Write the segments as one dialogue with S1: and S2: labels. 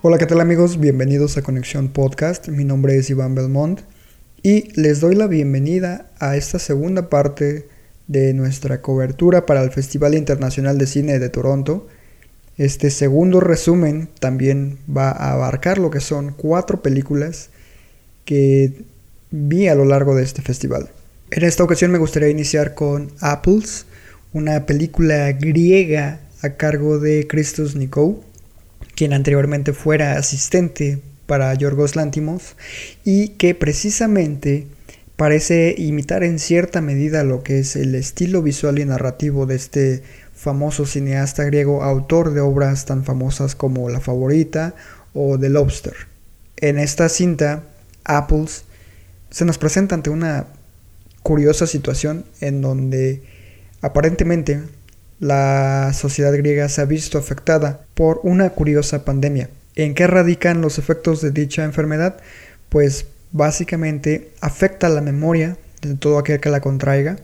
S1: Hola, ¿qué tal amigos? Bienvenidos a Conexión Podcast. Mi nombre es Iván Belmont y les doy la bienvenida a esta segunda parte de nuestra cobertura para el Festival Internacional de Cine de Toronto. Este segundo resumen también va a abarcar lo que son cuatro películas que vi a lo largo de este festival. En esta ocasión me gustaría iniciar con Apples, una película griega a cargo de Christos Nikou quien anteriormente fuera asistente para Yorgos Lantimos y que precisamente parece imitar en cierta medida lo que es el estilo visual y narrativo de este famoso cineasta griego, autor de obras tan famosas como La Favorita o The Lobster. En esta cinta, Apples se nos presenta ante una curiosa situación en donde aparentemente la sociedad griega se ha visto afectada por una curiosa pandemia. ¿En qué radican los efectos de dicha enfermedad? Pues básicamente afecta la memoria de todo aquel que la contraiga,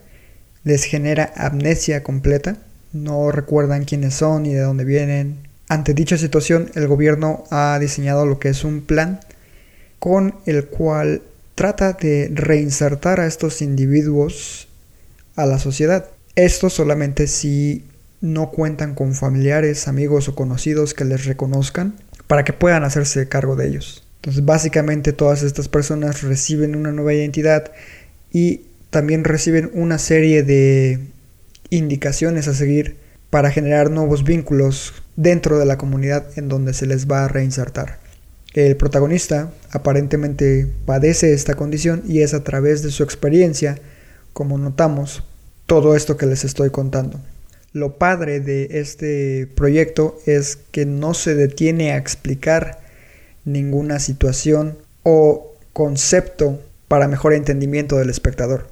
S1: les genera amnesia completa, no recuerdan quiénes son y de dónde vienen. Ante dicha situación, el gobierno ha diseñado lo que es un plan con el cual trata de reinsertar a estos individuos a la sociedad. Esto solamente si no cuentan con familiares, amigos o conocidos que les reconozcan para que puedan hacerse cargo de ellos. Entonces básicamente todas estas personas reciben una nueva identidad y también reciben una serie de indicaciones a seguir para generar nuevos vínculos dentro de la comunidad en donde se les va a reinsertar. El protagonista aparentemente padece esta condición y es a través de su experiencia, como notamos, todo esto que les estoy contando. Lo padre de este proyecto es que no se detiene a explicar ninguna situación o concepto para mejor entendimiento del espectador.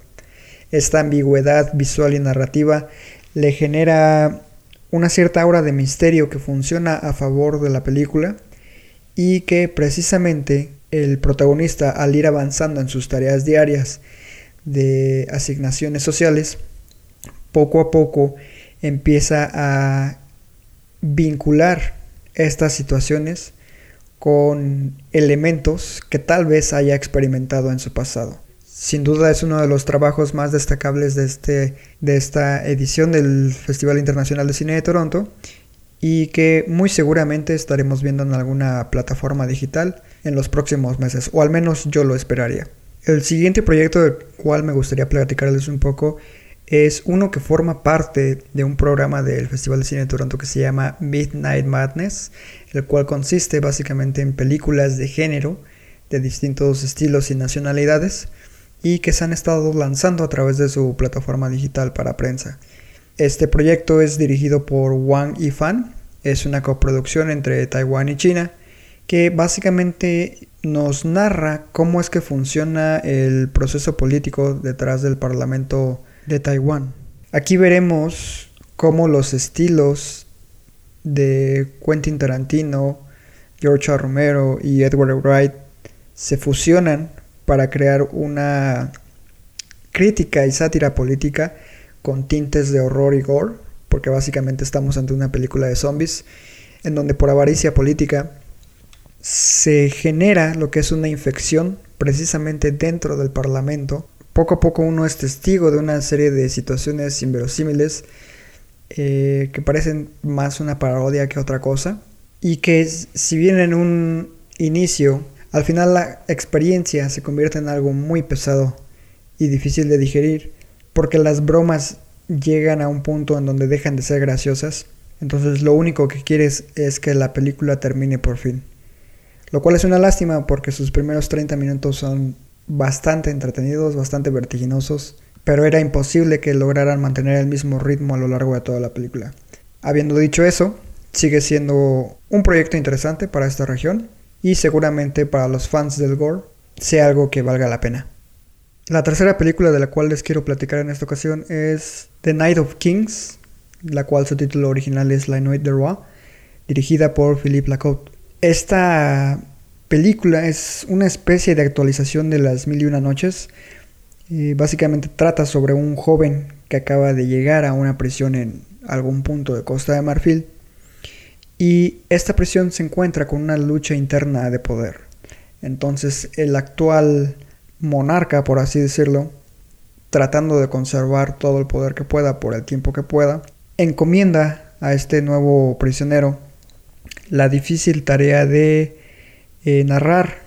S1: Esta ambigüedad visual y narrativa le genera una cierta aura de misterio que funciona a favor de la película y que precisamente el protagonista al ir avanzando en sus tareas diarias de asignaciones sociales poco a poco empieza a vincular estas situaciones con elementos que tal vez haya experimentado en su pasado. Sin duda es uno de los trabajos más destacables de, este, de esta edición del Festival Internacional de Cine de Toronto y que muy seguramente estaremos viendo en alguna plataforma digital en los próximos meses, o al menos yo lo esperaría. El siguiente proyecto del cual me gustaría platicarles un poco es uno que forma parte de un programa del Festival de Cine de Toronto que se llama Midnight Madness, el cual consiste básicamente en películas de género de distintos estilos y nacionalidades y que se han estado lanzando a través de su plataforma digital para prensa. Este proyecto es dirigido por Wang Yifan, es una coproducción entre Taiwán y China que básicamente nos narra cómo es que funciona el proceso político detrás del Parlamento de Taiwán. Aquí veremos cómo los estilos de Quentin Tarantino, George Romero y Edward Wright se fusionan para crear una crítica y sátira política con tintes de horror y gore, porque básicamente estamos ante una película de zombies en donde por avaricia política se genera lo que es una infección precisamente dentro del Parlamento poco a poco uno es testigo de una serie de situaciones inverosímiles eh, que parecen más una parodia que otra cosa y que si bien en un inicio al final la experiencia se convierte en algo muy pesado y difícil de digerir porque las bromas llegan a un punto en donde dejan de ser graciosas entonces lo único que quieres es que la película termine por fin. Lo cual es una lástima porque sus primeros 30 minutos son bastante entretenidos, bastante vertiginosos, pero era imposible que lograran mantener el mismo ritmo a lo largo de toda la película. Habiendo dicho eso, sigue siendo un proyecto interesante para esta región y seguramente para los fans del gore sea algo que valga la pena. La tercera película de la cual les quiero platicar en esta ocasión es The Night of Kings, la cual su título original es La Nuit de Roi, dirigida por Philippe Lacote. Esta película es una especie de actualización de Las Mil y Una Noches. Y básicamente trata sobre un joven que acaba de llegar a una prisión en algún punto de Costa de Marfil. Y esta prisión se encuentra con una lucha interna de poder. Entonces el actual monarca, por así decirlo, tratando de conservar todo el poder que pueda por el tiempo que pueda, encomienda a este nuevo prisionero la difícil tarea de eh, narrar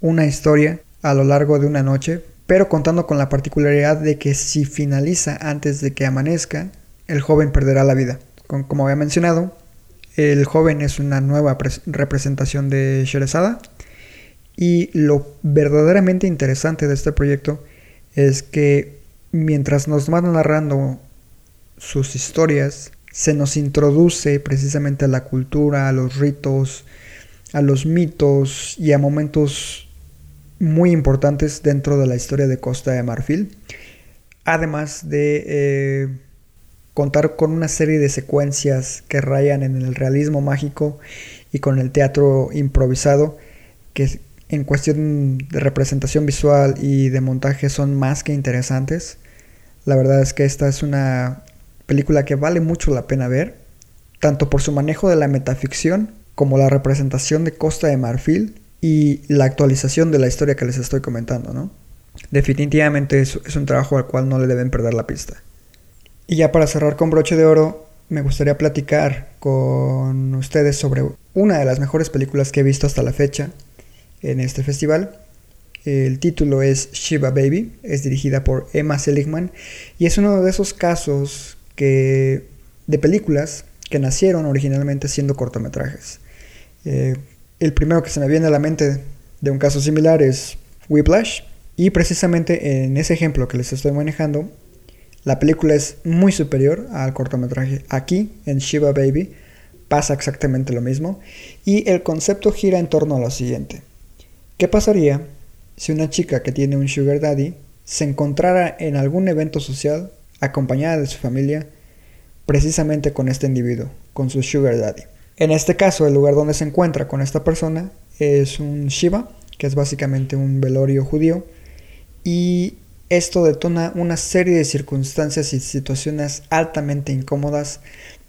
S1: una historia a lo largo de una noche, pero contando con la particularidad de que si finaliza antes de que amanezca, el joven perderá la vida. como había mencionado, el joven es una nueva representación de Sherezada y lo verdaderamente interesante de este proyecto es que mientras nos van narrando sus historias, se nos introduce precisamente a la cultura, a los ritos, a los mitos y a momentos muy importantes dentro de la historia de Costa de Marfil. Además de eh, contar con una serie de secuencias que rayan en el realismo mágico y con el teatro improvisado, que en cuestión de representación visual y de montaje son más que interesantes. La verdad es que esta es una película que vale mucho la pena ver, tanto por su manejo de la metaficción como la representación de Costa de Marfil y la actualización de la historia que les estoy comentando, ¿no? Definitivamente es, es un trabajo al cual no le deben perder la pista. Y ya para cerrar con broche de oro, me gustaría platicar con ustedes sobre una de las mejores películas que he visto hasta la fecha en este festival. El título es Shiva Baby, es dirigida por Emma Seligman y es uno de esos casos que, de películas que nacieron originalmente siendo cortometrajes. Eh, el primero que se me viene a la mente de un caso similar es Whiplash. Y precisamente en ese ejemplo que les estoy manejando, la película es muy superior al cortometraje. Aquí, en Shiva Baby, pasa exactamente lo mismo. Y el concepto gira en torno a lo siguiente. ¿Qué pasaría si una chica que tiene un sugar daddy se encontrara en algún evento social acompañada de su familia precisamente con este individuo, con su sugar daddy? En este caso, el lugar donde se encuentra con esta persona es un Shiva, que es básicamente un velorio judío, y esto detona una serie de circunstancias y situaciones altamente incómodas,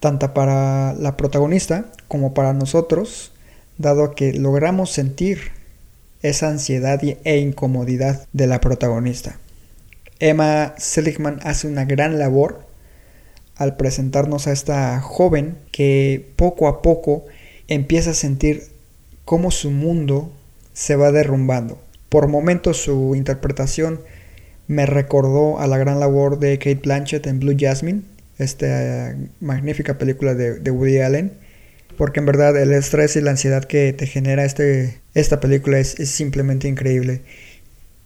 S1: tanto para la protagonista como para nosotros, dado que logramos sentir esa ansiedad e incomodidad de la protagonista. Emma Seligman hace una gran labor al presentarnos a esta joven que poco a poco empieza a sentir cómo su mundo se va derrumbando. Por momentos su interpretación me recordó a la gran labor de Kate Blanchett en Blue Jasmine, esta magnífica película de, Woody Allen, porque en verdad el estrés y la ansiedad que te genera este, esta película es, es simplemente increíble.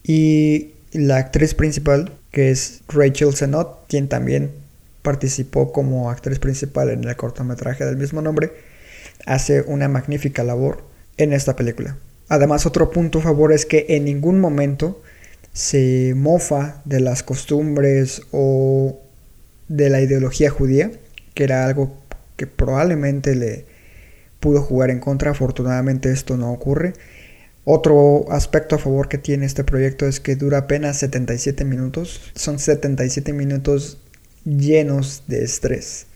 S1: Y la actriz principal, que es Rachel Zenot, quien también participó como actriz principal en el cortometraje del mismo nombre, hace una magnífica labor en esta película. Además, otro punto a favor es que en ningún momento se mofa de las costumbres o de la ideología judía, que era algo que probablemente le pudo jugar en contra. Afortunadamente esto no ocurre. Otro aspecto a favor que tiene este proyecto es que dura apenas 77 minutos. Son 77 minutos llenos de estrés.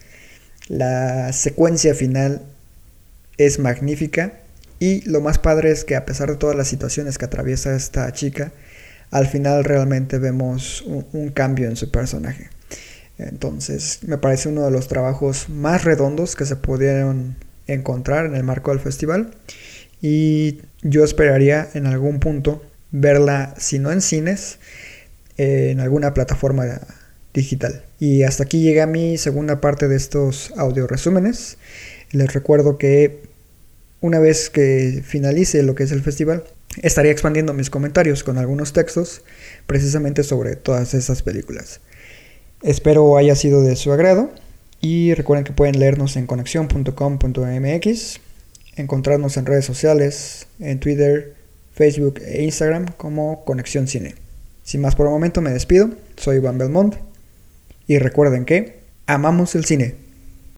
S1: La secuencia final es magnífica y lo más padre es que a pesar de todas las situaciones que atraviesa esta chica, al final realmente vemos un, cambio en su personaje. Entonces me parece uno de los trabajos más redondos que se pudieron encontrar en el marco del festival y yo esperaría en algún punto verla, si no en cines, en alguna plataforma digital. Y hasta aquí llega mi segunda parte de estos audio resúmenes. Les recuerdo que una vez que finalice lo que es el festival, estaría expandiendo mis comentarios con algunos textos precisamente sobre todas esas películas. Espero haya sido de su agrado y recuerden que pueden leernos en conexión.com.mx. encontrarnos en redes sociales, en Twitter, Facebook e Instagram como Conexión Cine. Sin más por el momento me despido, soy Iván Belmont y recuerden que amamos el cine.